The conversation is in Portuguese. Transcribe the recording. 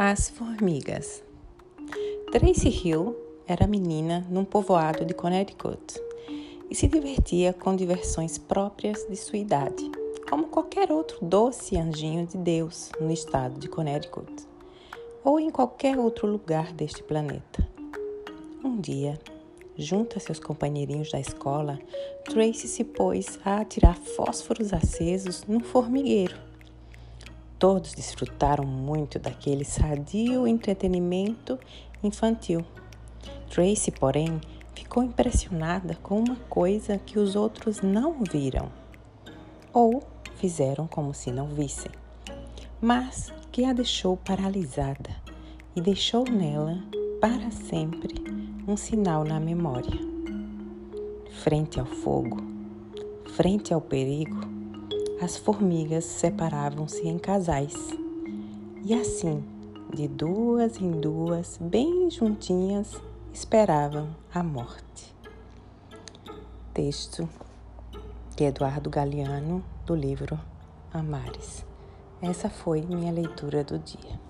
As formigas. Tracy Hill era menina num povoado de Connecticut e se divertia com diversões próprias de sua idade, como qualquer outro doce anjinho de Deus no estado de Connecticut ou em qualquer outro lugar deste planeta. Um dia, junto a seus companheirinhos da escola, Tracy se pôs a atirar fósforos acesos num formigueiro Todos desfrutaram muito daquele sadio entretenimento infantil. Tracy, porém, ficou impressionada com uma coisa que os outros não viram, ou fizeram como se não vissem, mas que a deixou paralisada e deixou nela para sempre um sinal na memória. Frente ao fogo, frente ao perigo, as formigas separavam-se em casais. E assim, de duas em duas, bem juntinhas, esperavam a morte. Texto de Eduardo Galeano, do livro Amares. Essa foi minha leitura do dia.